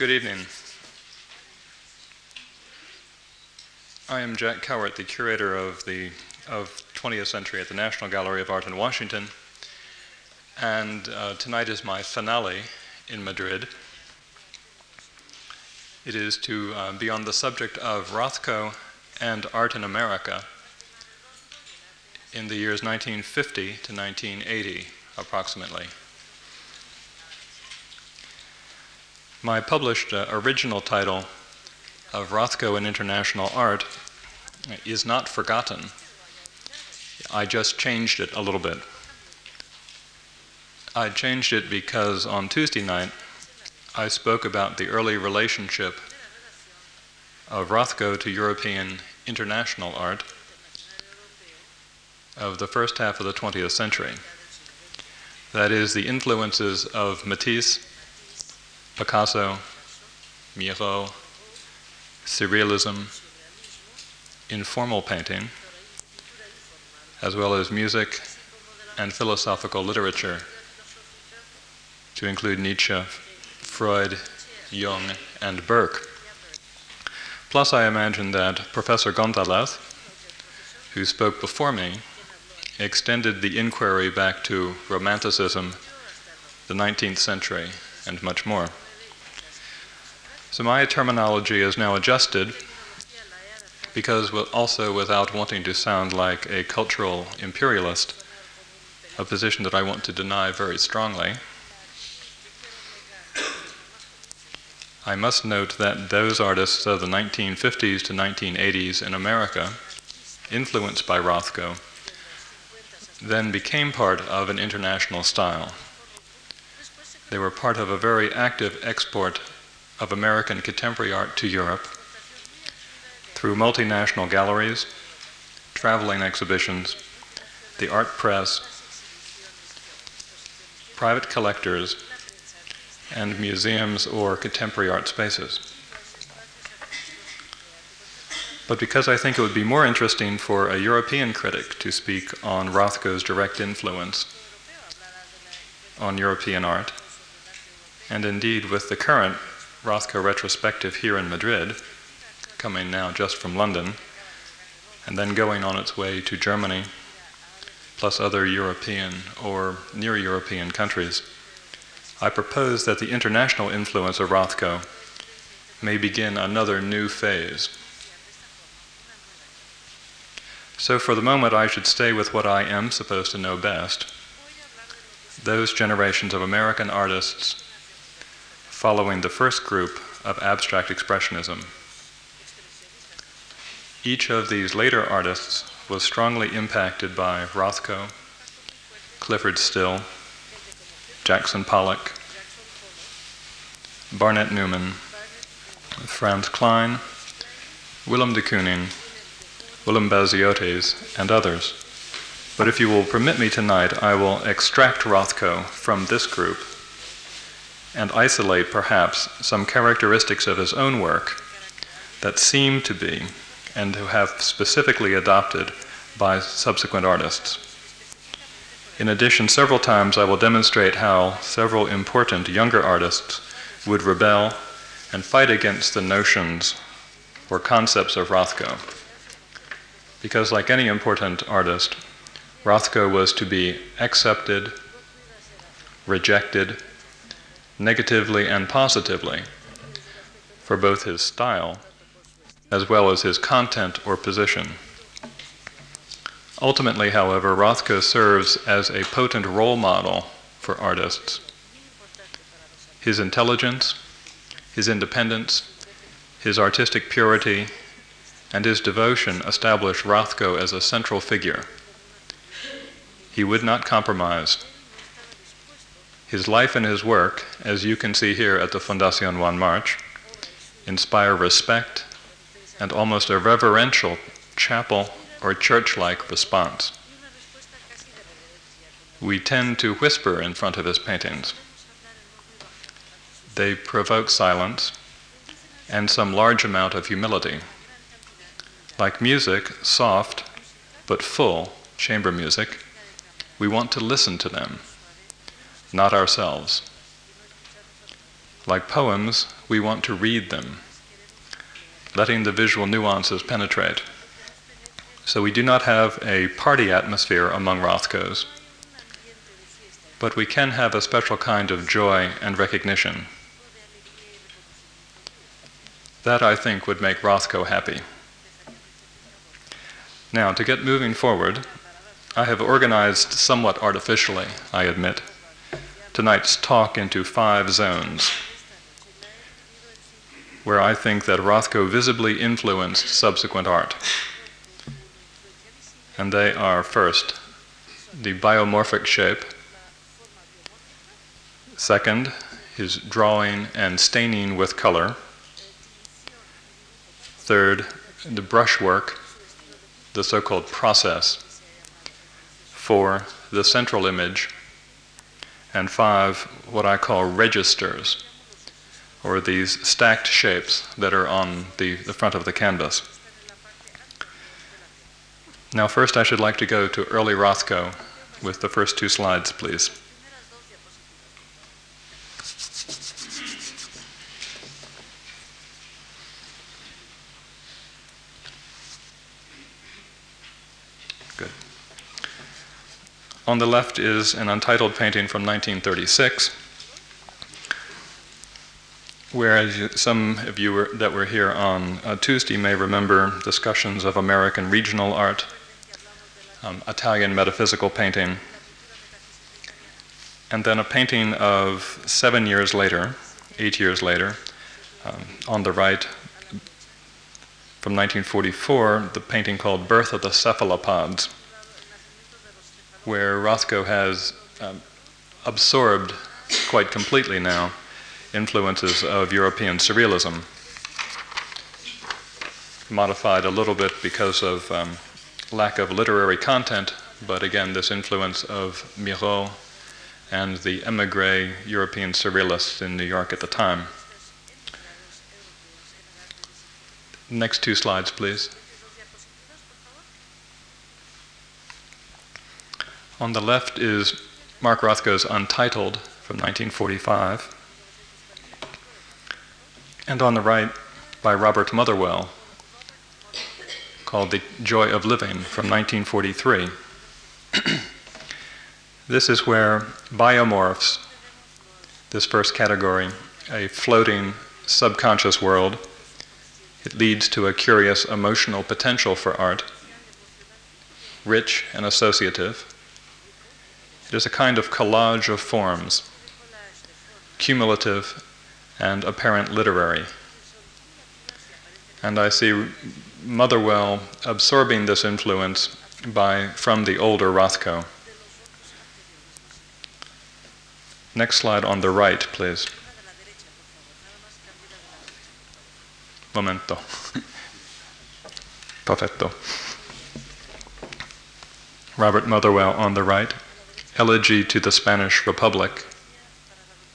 Good evening. I am Jack Cowart, the curator of the of 20th Century at the National Gallery of Art in Washington, and uh, tonight is my finale in Madrid. It is to uh, be on the subject of Rothko and art in America in the years 1950 to 1980, approximately. My published uh, original title of Rothko and International Art is not forgotten. I just changed it a little bit. I changed it because on Tuesday night I spoke about the early relationship of Rothko to European international art of the first half of the 20th century. That is, the influences of Matisse, Picasso, Miro, Surrealism, informal painting, as well as music and philosophical literature, to include Nietzsche, Freud, Jung, and Burke. Plus, I imagine that Professor Gonzalez, who spoke before me, extended the inquiry back to Romanticism, the 19th century, and much more. So my terminology is now adjusted because also without wanting to sound like a cultural imperialist, a position that I want to deny very strongly, I must note that those artists of the 1950s to 1980s in America, influenced by Rothko, then became part of an international style. They were part of a very active export of American contemporary art to Europe through multinational galleries, traveling exhibitions, the art press, private collectors, and museums or contemporary art spaces. But because I think it would be more interesting for a European critic to speak on Rothko's direct influence on European art, and indeed with the current Rothko retrospective here in Madrid, coming now just from London, and then going on its way to Germany, plus other European or near European countries, I propose that the international influence of Rothko may begin another new phase. So, for the moment, I should stay with what I am supposed to know best those generations of American artists following the first group of abstract expressionism. Each of these later artists was strongly impacted by Rothko, Clyfford Still, Jackson Pollock, Barnett Newman, Franz Kline, Willem de Kooning, William Baziotes, and others. But if you will permit me tonight, I will extract Rothko from this group and isolate perhaps some characteristics of his own work that seem to be and to have specifically adopted by subsequent artists. In addition, several times I will demonstrate how several important younger artists would rebel and fight against the notions or concepts of Rothko because, like any important artist, Rothko was to be accepted, rejected, negatively and positively, for both his style as well as his content or position. Ultimately, however, Rothko serves as a potent role model for artists. His intelligence, his independence, his artistic purity, and his devotion established Rothko as a central figure. He would not compromise. His life and his work, as you can see here at the Fundación Juan March, inspire respect and almost a reverential chapel or church like response. We tend to whisper in front of his paintings. They provoke silence and some large amount of humility. Like music, soft but full chamber music, we want to listen to them, not ourselves. Like poems, we want to read them, letting the visual nuances penetrate. So we do not have a party atmosphere among Rothkos, but we can have a special kind of joy and recognition. That, I think, would make Rothko happy. Now, to get moving forward, I have organized somewhat artificially, I admit, tonight's talk into five zones where I think that Rothko visibly influenced subsequent art. And they are first, the biomorphic shape, second, his drawing and staining with color, third, the brushwork, the so called process, four, the central image, and five, what I call registers, or these stacked shapes that are on the, the front of the canvas. Now, first, I should like to go to early Rothko with the first two slides, please. On the left is an untitled painting from 1936 Whereas some of you were, that were here on uh, Tuesday may remember discussions of American regional art, um, Italian metaphysical painting, and then a painting of seven years later, eight years later, um, on the right, from 1944, the painting called Birth of the Cephalopods, where Rothko has um, absorbed quite completely now influences of European surrealism, modified a little bit because of um, lack of literary content, but again, this influence of Miro and the emigre European surrealists in New York at the time. Next two slides, please. On the left is Mark Rothko's Untitled from 1945 and on the right by Robert Motherwell called The Joy of Living from 1943. this is where biomorphs, this first category, a floating subconscious world, it leads to a curious emotional potential for art, rich and associative. It is a kind of collage of forms, cumulative and apparent literary. And I see Motherwell absorbing this influence by, from the older Rothko. Next slide on the right, please. Momento. Perfecto. Robert Motherwell on the right. Elegy to the Spanish Republic,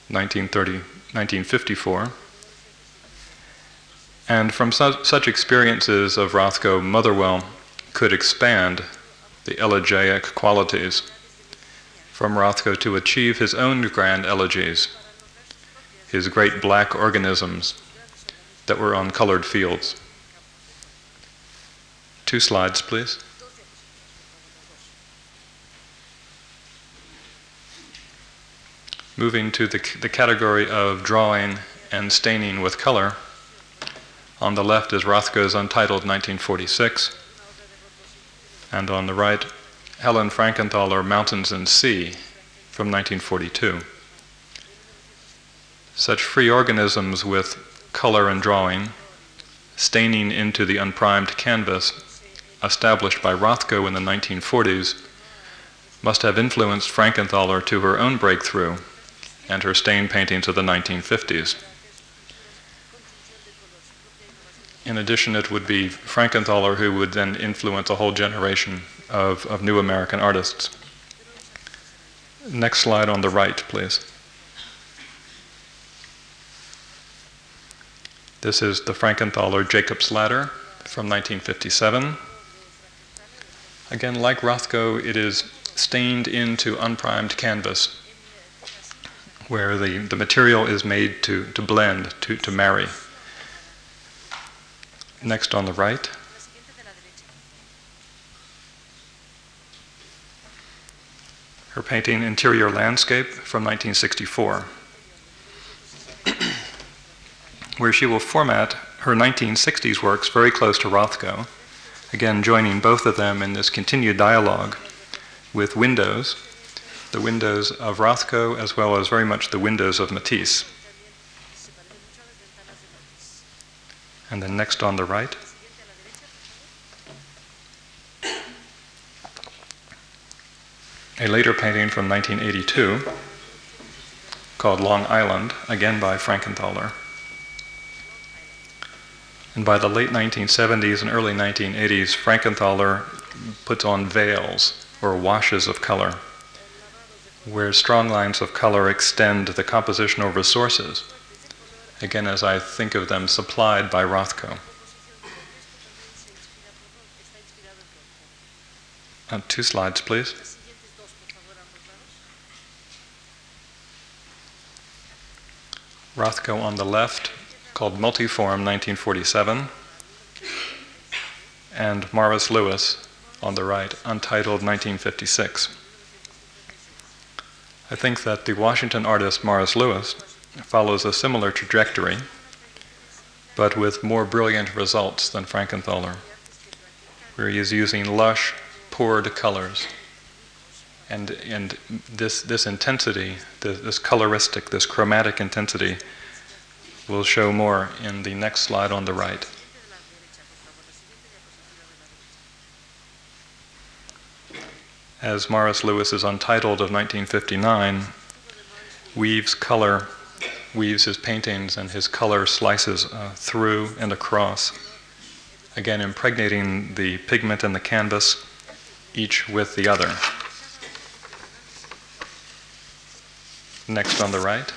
1930. 1954. And from su- such experiences of Rothko, Motherwell could expand the elegiac qualities from Rothko to achieve his own grand elegies, his great black organisms that were on colored fields. Two slides, please. Moving to the, the category of drawing and staining with color, on the left is Rothko's Untitled 1946, and on the right, Helen Frankenthaler Mountains and Sea from 1942. Such free organisms with color and drawing, staining into the unprimed canvas, established by Rothko in the 1940s, must have influenced Frankenthaler to her own breakthrough and her stain paintings of the 1950s. In addition, it would be Frankenthaler who would then influence a whole generation of, of new American artists. Next slide on the right, please. This is the Frankenthaler Jacob's Ladder from 1957. Again, like Rothko, it is stained into unprimed canvas where the, the material is made to, to blend, to, to marry. Next on the right. Her painting Interior Landscape from 1964, where she will format her 1960s works very close to Rothko, again joining both of them in this continued dialogue with windows, the windows of Rothko as well as very much the windows of Matisse. And then next on the right. a later painting from 1982 called Long Island, again by Frankenthaler. And by the late 1970s and early 1980s, Frankenthaler puts on veils or washes of color, where strong lines of color extend the compositional resources, again, as I think of them supplied by Rothko. Uh, two slides, please. Rothko on the left, called Multiform 1947, and Morris Louis on the right, Untitled 1956. I think that the Washington artist Morris Louis follows a similar trajectory, but with more brilliant results than Frankenthaler, where he is using lush, poured colors. And, and this, this intensity, this, this coloristic, this chromatic intensity, will show more in the next slide on the right. As Morris Louis's Untitled of 1959 weaves color, weaves his paintings and his color slices uh, through and across, again impregnating the pigment and the canvas, each with the other. Next on the right.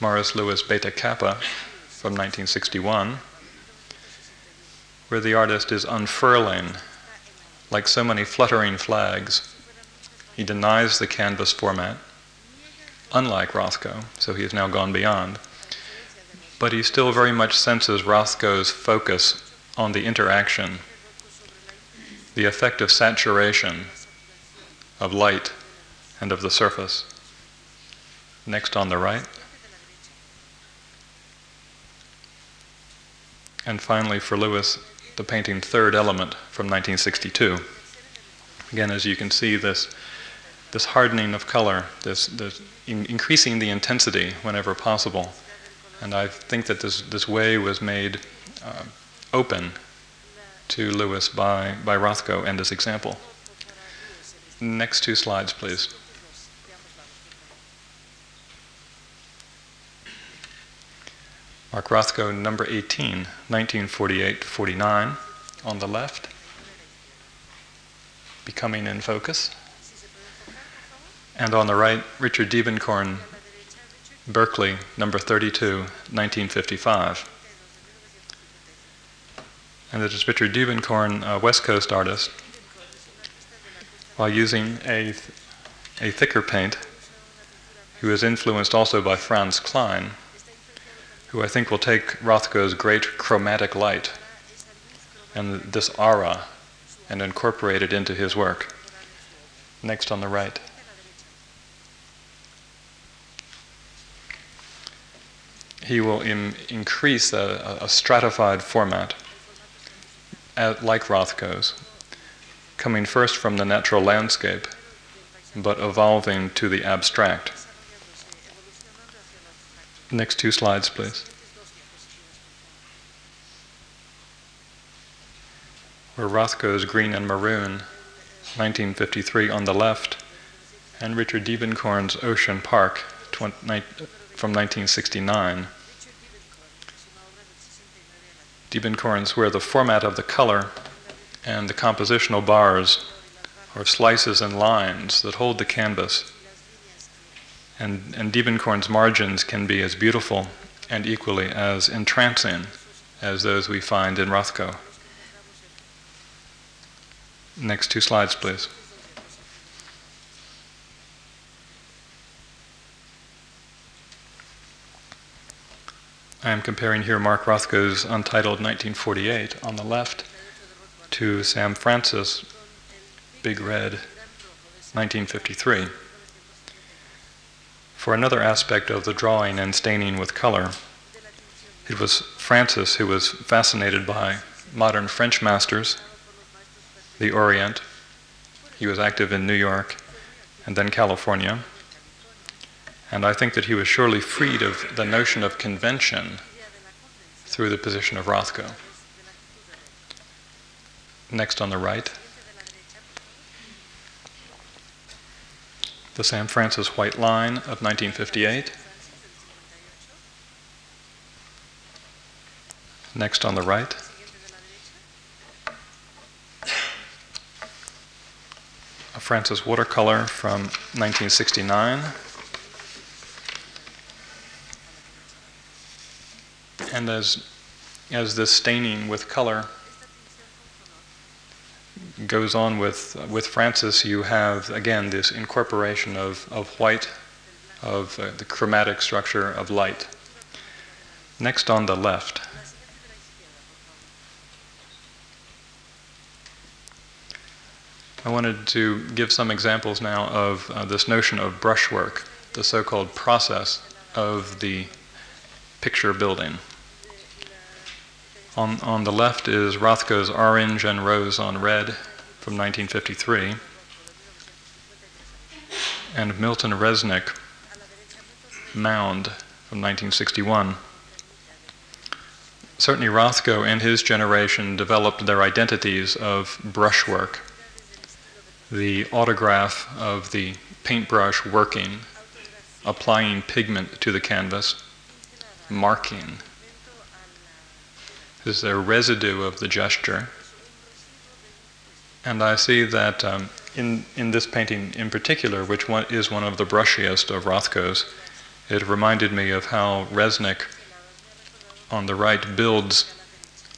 Morris Louis Beta Kappa from 1961, where the artist is unfurling like so many fluttering flags. He denies the canvas format, unlike Rothko, so he has now gone beyond. But he still very much senses Rothko's focus on the interaction, the effect of saturation of light and of the surface. Next on the right. And finally, for Louis, the painting Third Element from 1962. Again, as you can see, this, this hardening of color, this, this in increasing the intensity whenever possible. And I think that this, this way was made uh, open to Louis by, by Rothko and this example. Next two slides, please. Mark Rothko, number 18, 1948-49, on the left. Becoming in Focus. And on the right, Richard Diebenkorn, Berkeley, number 32, 1955. And it is Richard Diebenkorn, a West Coast artist, while using a, a thicker paint, who was influenced also by Franz Kline, who I think will take Rothko's great chromatic light and this aura and incorporate it into his work. Next on the right. He will Im- increase a, a, stratified format, at, like Rothko's, coming first from the natural landscape, but evolving to the abstract. Next two slides, please. Where Rothko's Green and Maroon, 1953 on the left, and Richard Diebenkorn's Ocean Park from 1969. Diebenkorn's where the format of the color and the compositional bars or slices and lines that hold the canvas and, and Diebenkorn's margins can be as beautiful and equally as entrancing as those we find in Rothko. Next two slides, please. I am comparing here Mark Rothko's Untitled 1948 on the left to Sam Francis, Big Red, 1953. For another aspect of the drawing and staining with color, it was Francis who was fascinated by modern French masters, the Orient. He was active in New York and then California. And I think that he was surely freed of the notion of convention through the position of Rothko. Next on the right, the Sam Francis White Line of 1958. Next on the right, a Francis watercolor from 1969. And as, as this staining with color goes on with, with Francis, you have again this incorporation of, of white, of uh, the chromatic structure of light. Next on the left. I wanted to give some examples now of uh, this notion of brushwork, the so called process of the picture building. On, on the left is Rothko's Orange and Rose on Red from 1953, and Milton Resnick Mound from 1961. Certainly, Rothko and his generation developed their identities of brushwork, the autograph of the paintbrush working, applying pigment to the canvas, marking is a residue of the gesture. And I see that um, in, in this painting in particular, which one is one of the brushiest of Rothko's, it reminded me of how Resnick on the right builds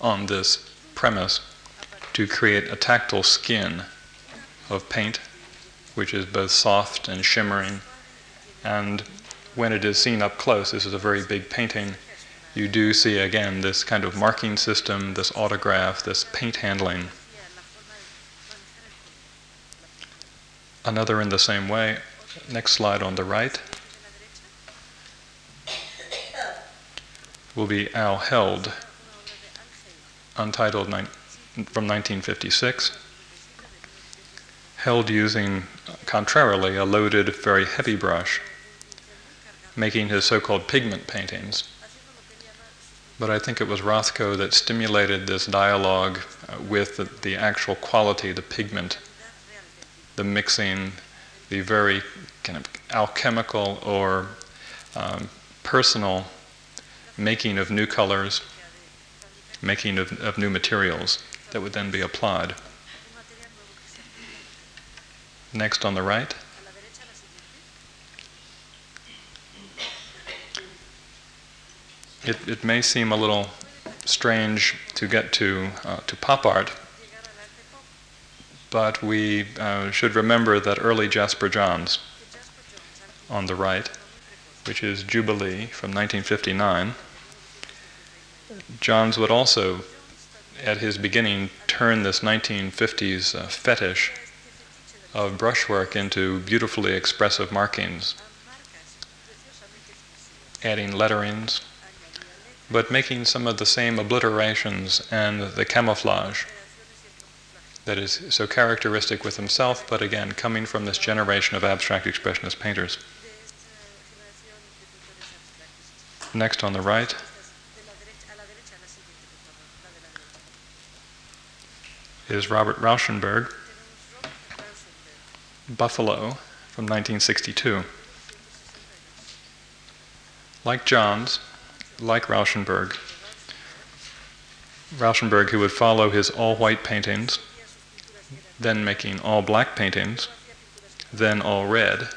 on this premise to create a tactile skin of paint, which is both soft and shimmering. And when it is seen up close, this is a very big painting you do see again this kind of marking system, this autograph, this paint handling. Another in the same way. Next slide on the right will be Al Held, untitled ni- from 1956. Held using, contrarily, a loaded, very heavy brush, making his so called pigment paintings. But I think it was Rothko that stimulated this dialogue uh, with the, the, actual quality, the pigment, the mixing, the very kind of alchemical or um, personal making of new colors, making of, of new materials that would then be applied. Next on the right. It, it may seem a little strange to get to, uh, to pop art, but we uh, should remember that early Jasper Johns on the right, which is Jubilee from 1959, Johns would also, at his beginning, turn this 1950s uh, fetish of brushwork into beautifully expressive markings, adding letterings, but making some of the same obliterations and the camouflage that is so characteristic with himself, but again, coming from this generation of abstract expressionist painters. Next on the right. Is Robert Rauschenberg, Buffalo from 1962. Like Johns, like Rauschenberg, Rauschenberg, who would follow his all white paintings, then making all black paintings, then all red.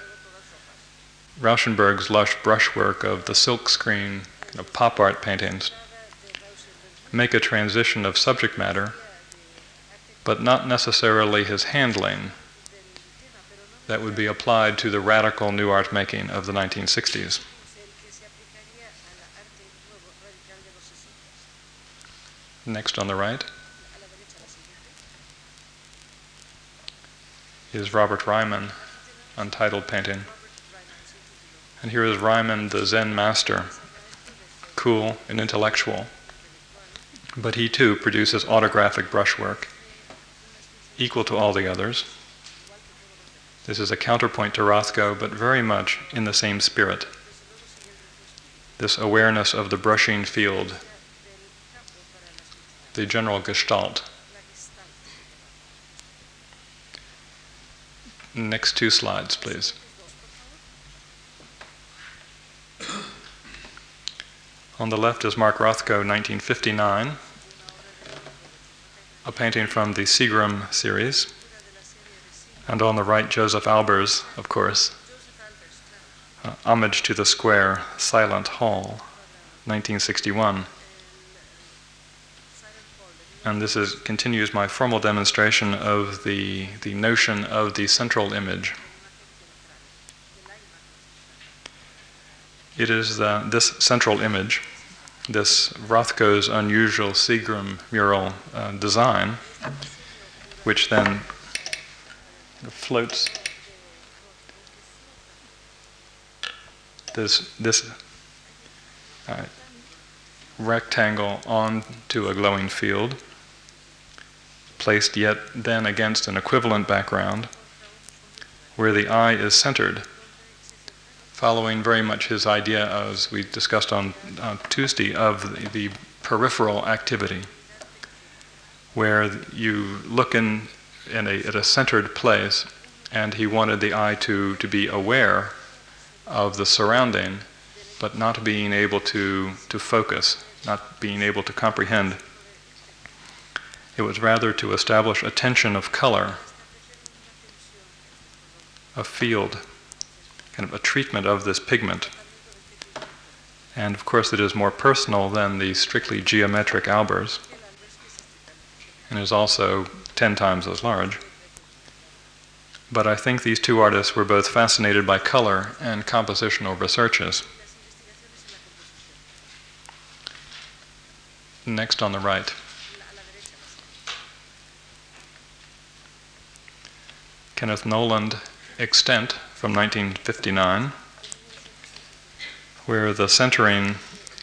Rauschenberg's lush brushwork of the silkscreen kind of pop art paintings make a transition of subject matter, but not necessarily his handling that would be applied to the radical new art making of the 1960s. Next on the right is Robert Ryman, untitled painting. And here is Ryman, the Zen master, cool and intellectual. But he too produces autographic brushwork, equal to all the others. This is a counterpoint to Rothko, but very much in the same spirit. This awareness of the brushing field, the general gestalt. Next two slides, please. On the left is Mark Rothko, 1959, a painting from the Seagram series. And on the right, Josef Albers, of course, uh, Homage to the Square, Silent Hall, 1961. And this is, continues my formal demonstration of the, the notion of the central image. It is the, this central image, this Rothko's unusual Seagram mural uh, design, which then floats this, this uh, rectangle onto a glowing field, placed yet then against an equivalent background, where the eye is centered following very much his idea, as we discussed on, Tuesday, of the, the, peripheral activity, where you look in, in a, at a centered place, and he wanted the eye to, to be aware of the surrounding, but not being able to, to focus, not being able to comprehend. It was rather to establish a tension of color, a field kind of a treatment of this pigment. And of course, it is more personal than the strictly geometric Albers, and is also 10 times as large. But I think these two artists were both fascinated by color and compositional researches. Next on the right. Kenneth Noland, Extent, from 1959, where the centering,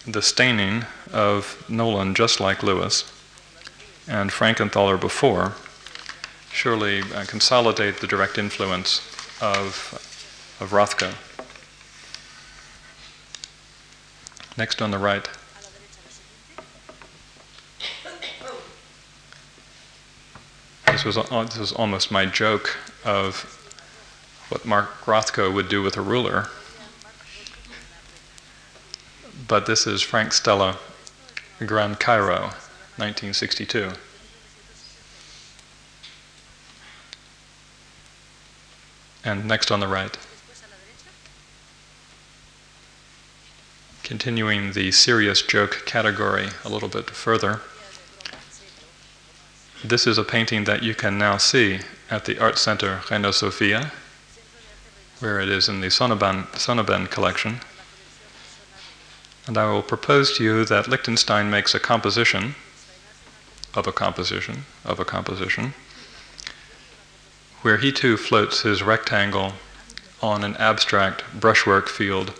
the staining of Noland, just like Louis, and Frankenthaler before, surely uh, consolidate the direct influence of, of Rothko. Next on the right. This was, this was almost my joke of what Mark Rothko would do with a ruler. But this is Frank Stella, Grand Cairo, 1962. And next on the right. Continuing the serious joke category a little bit further. This is a painting that you can now see at the Art Center Reina Sofia where it is in the Sonnabend, collection. And I will propose to you that Lichtenstein makes a composition of a composition of a composition, where he too floats his rectangle on an abstract brushwork field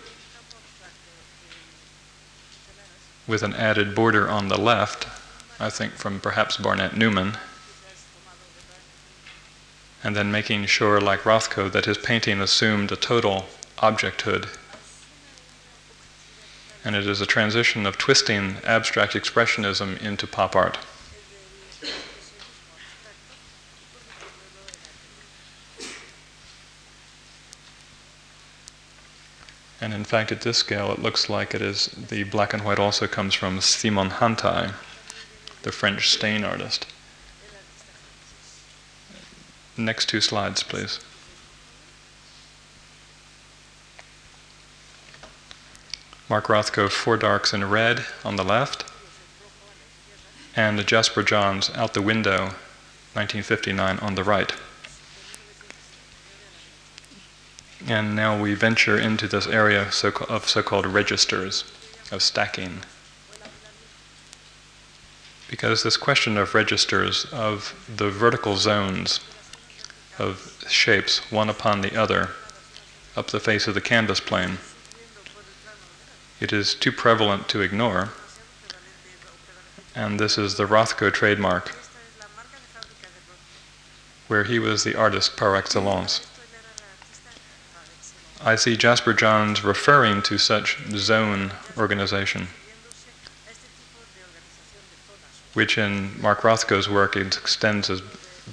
with an added border on the left, I think from perhaps Barnett Newman, and then making sure, like Rothko, that his painting assumed a total objecthood. And it is a transition of twisting abstract expressionism into pop art. And in fact, at this scale, it looks like it is the black and white also comes from Simon Hantai, the French stain artist. Next two slides, please. Mark Rothko, Four Darks in Red on the left, and Jasper Johns, Out the Window, 1959 on the right. And now we venture into this area of so called registers, of stacking. because this question of registers of the vertical zones of shapes one upon the other up the face of the canvas plane, it is too prevalent to ignore. And this is the Rothko trademark, where he was the artist par excellence. I see Jasper Johns referring to such zone organization, which in Mark Rothko's work extends as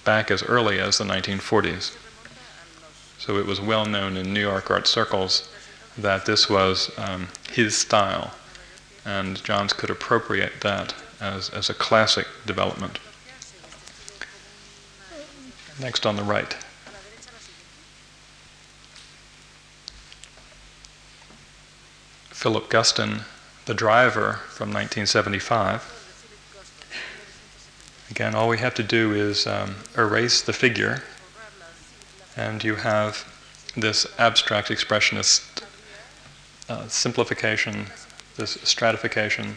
back as early as the 1940s. So it was well known in New York art circles that this was um, his style, and Johns could appropriate that as, as a classic development. Next on the right. Philip Guston, The Driver from 1975. Again, all we have to do is um, erase the figure, and you have this abstract expressionist uh, simplification, this stratification,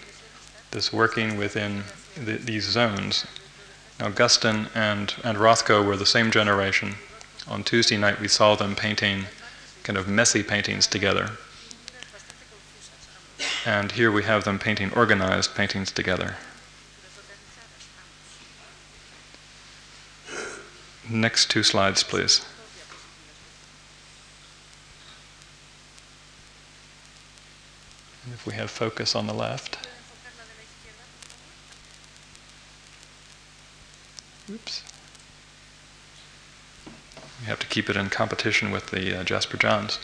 this working within the, these zones. Now, Guston and, and Rothko were the same generation. On Tuesday night, we saw them painting kind of messy paintings together. And here we have them painting organized paintings together. Next two slides, please. If we have focus on the left. Oops. We have to keep it in competition with the uh, Jasper Johns.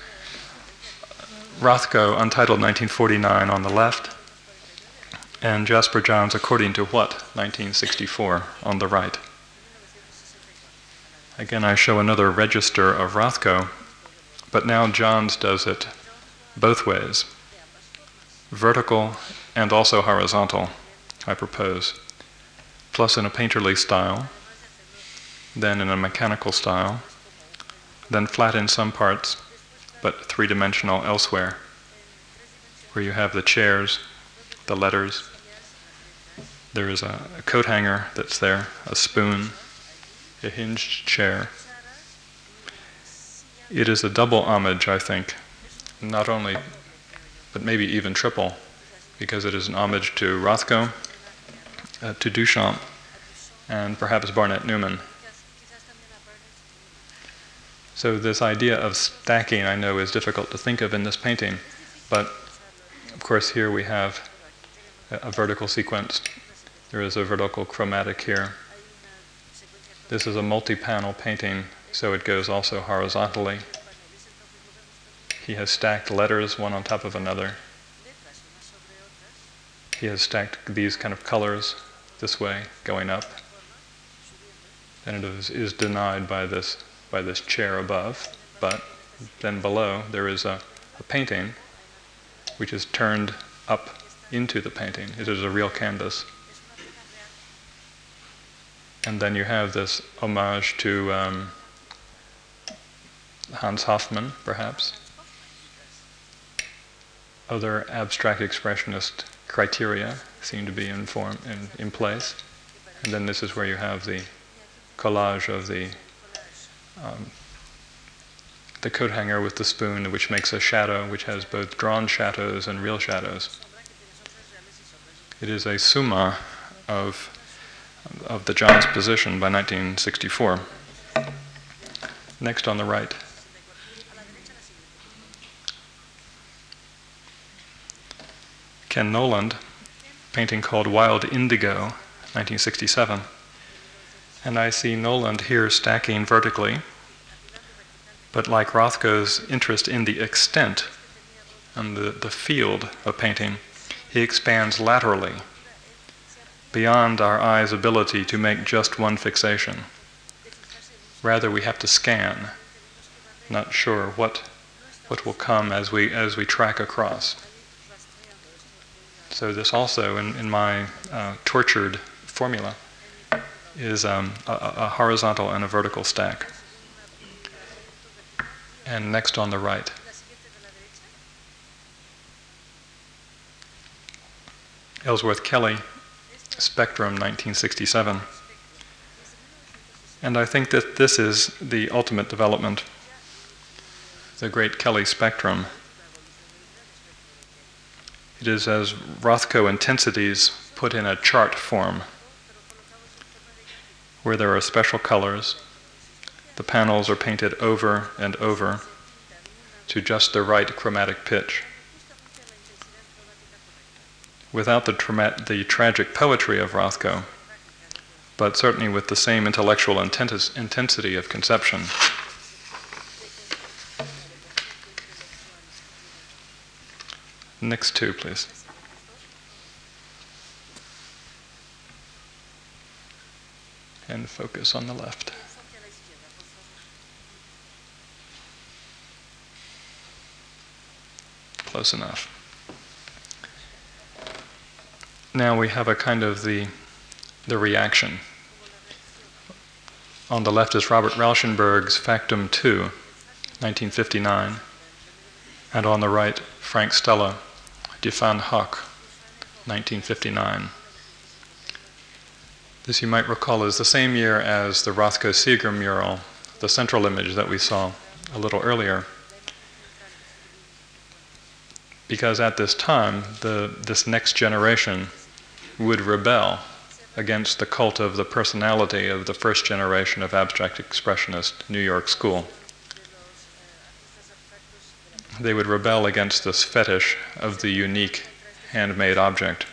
Rothko, Untitled 1949 on the left, and Jasper Johns, According to What, 1964 on the right. Again, I show another register of Rothko, but now Johns does it both ways vertical and also horizontal, I propose, plus in a painterly style, then in a mechanical style, then flat in some parts, but three dimensional elsewhere, where you have the chairs, the letters. There is a, a coat hanger that's there, a spoon, a hinged chair. It is a double homage, I think, not only, but maybe even triple, because it is an homage to Rothko, uh, to Duchamp, and perhaps Barnett Newman. So this idea of stacking, I know, is difficult to think of in this painting, but of course here we have a, a vertical sequence. There is a vertical chromatic here. This is a multi-panel painting, so it goes also horizontally. He has stacked letters one on top of another. He has stacked these kind of colors this way, going up. And it is, is denied by this by this chair above, but then below there is a, a painting which is turned up into the painting. It is a real canvas. And then you have this homage to um, Hans Hofmann, perhaps. Other abstract expressionist criteria seem to be in, form, in, in place. And then this is where you have the collage of the um, the coat hanger with the spoon, which makes a shadow which has both drawn shadows and real shadows. It is a summa of, of the Johns position by 1964. Next on the right. Ken Noland, painting called Wild Indigo, 1967. And I see Noland here stacking vertically, but like Rothko's interest in the extent and the, the field of painting, he expands laterally beyond our eye's ability to make just one fixation. Rather, we have to scan, not sure what, what will come as we, as we track across. So, this also, in, in my uh, tortured formula, is um, a, a horizontal and a vertical stack. And next on the right. Ellsworth Kelly, Spectrum 1967. And I think that this is the ultimate development, the great Kelly spectrum. It is as Rothko intensities put in a chart form, where there are special colors. The panels are painted over and over to just the right chromatic pitch. Without the, tra- the tragic poetry of Rothko, but certainly with the same intellectual intentis- intensity of conception. Next two, please. And focus on the left. Close enough. Now we have a kind of the, the reaction. On the left is Robert Rauschenberg's Factum II, 1959, and on the right, Frank Stella, Die Hoek, 1959. This, you might recall, is the same year as the Rothko Seagram mural, the central image that we saw a little earlier. Because at this time, the, this next generation would rebel against the cult of the personality of the first generation of abstract expressionist New York school. They would rebel against this fetish of the unique handmade object.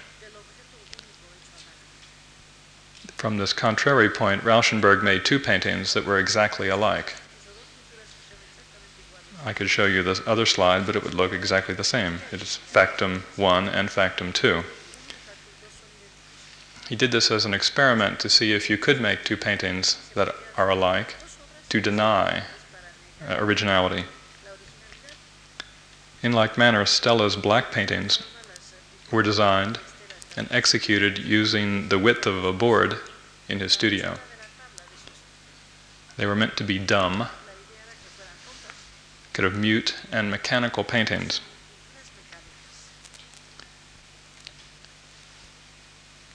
From this contrary point, Rauschenberg made two paintings that were exactly alike. I could show you this other slide, but it would look exactly the same. It is Factum 1 and Factum 2. He did this as an experiment to see if you could make two paintings that are alike to deny uh, originality. In like manner, Stella's black paintings were designed and executed using the width of a board in his studio. They were meant to be dumb, kind of mute and mechanical paintings.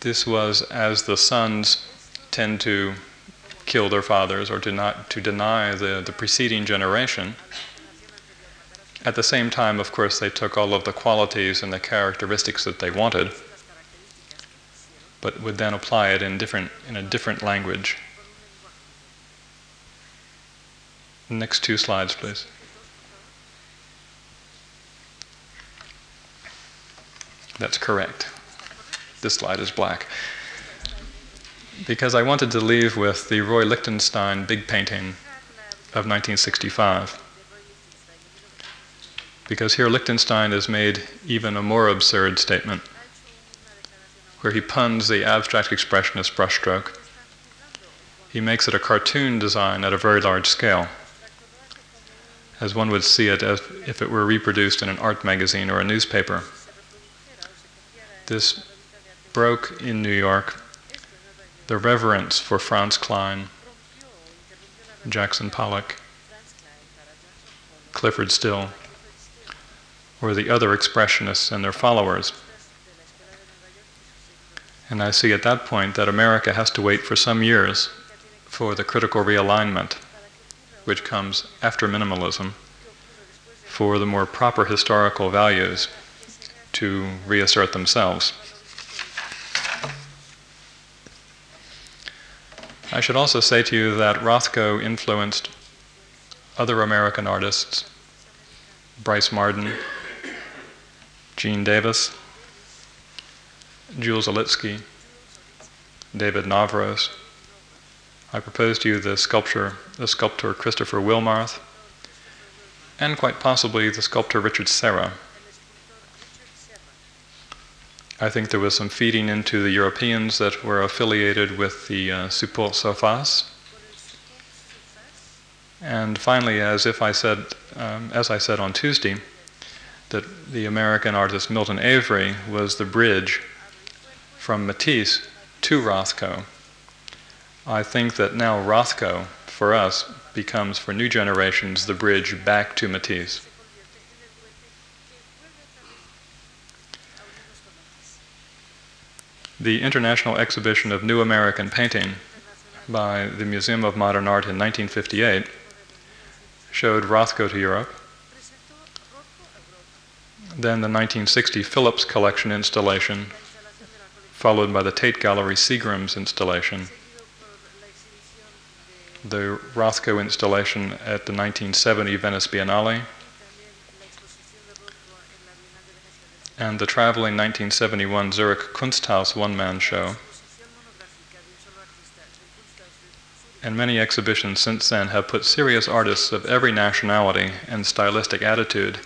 This was as the sons tend to kill their fathers or to not to deny the, the preceding generation. At the same time, of course, they took all of the qualities and the characteristics that they wanted but would then apply it in different in a different language. Next two slides, please. That's correct. This slide is black. Because I wanted to leave with the Roy Lichtenstein big painting of 1965. Because here Lichtenstein has made even a more absurd statement where he puns the abstract expressionist brushstroke. He makes it a cartoon design at a very large scale, as one would see it if it were reproduced in an art magazine or a newspaper. This broke in New York the reverence for Franz Kline, Jackson Pollock, Clyfford Still, or the other expressionists and their followers. And I see at that point that America has to wait for some years for the critical realignment, which comes after minimalism, for the more proper historical values to reassert themselves. I should also say to you that Rothko influenced other American artists, Brice Marden, Gene Davis, Jules Olitski, David Novros. I propose to you the sculpture, the sculptor Christopher Wilmarth, and quite possibly the sculptor Richard Serra. I think there was some feeding into the Europeans that were affiliated with the uh, Support Surface. And finally, as if I said, um, as I said on Tuesday, that the American artist Milton Avery was the bridge from Matisse to Rothko. I think that now Rothko, for us, becomes for new generations the bridge back to Matisse. The International Exhibition of New American Painting by the Museum of Modern Art in 1958 showed Rothko to Europe. Then the 1960 Phillips Collection installation, followed by the Tate Gallery Seagram's installation, the Rothko installation at the 1970 Venice Biennale, and the traveling 1971 Zurich Kunsthaus one-man show. And many exhibitions since then have put serious artists of every nationality and stylistic attitude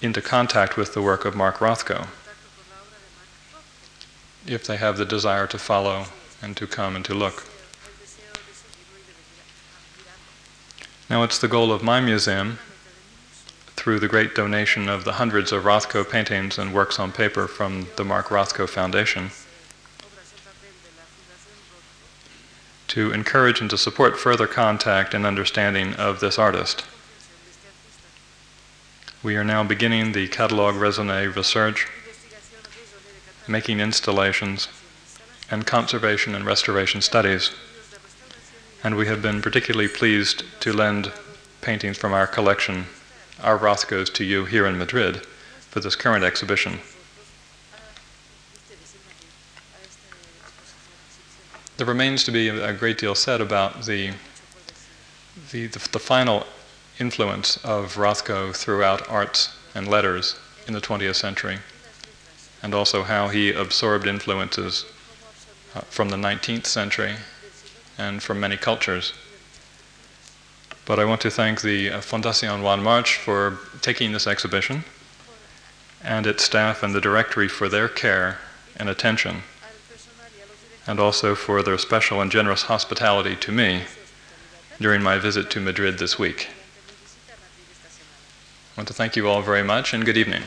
into contact with the work of Mark Rothko, if they have the desire to follow and to come and to look. Now, it's the goal of my museum, through the great donation of the hundreds of Rothko paintings and works on paper from the Mark Rothko Foundation, to encourage and to support further contact and understanding of this artist. We are now beginning the Catalogue Raisonné research, making installations, and conservation and restoration studies. And we have been particularly pleased to lend paintings from our collection, our Rothkos, to you here in Madrid for this current exhibition. There remains to be a great deal said about the, the, the, the final influence of Rothko throughout arts and letters in the 20th century, and also how he absorbed influences uh, from the 19th century and from many cultures. But I want to thank the uh, Fundación Juan March for taking this exhibition and its staff and the directory for their care and attention and also for their special and generous hospitality to me during my visit to Madrid this week. I want to thank you all very much and good evening.